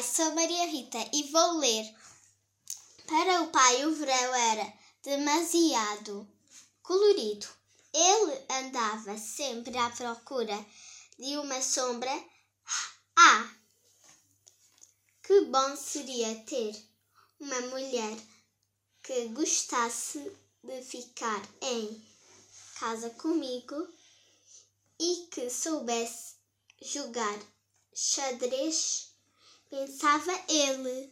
Sou Maria Rita e vou ler. Para o pai, o verão era demasiado colorido. Ele andava sempre à procura de uma sombra. Ah, que bom seria ter uma mulher que gostasse de ficar em casa comigo e que soubesse jogar xadrez, pensava ele.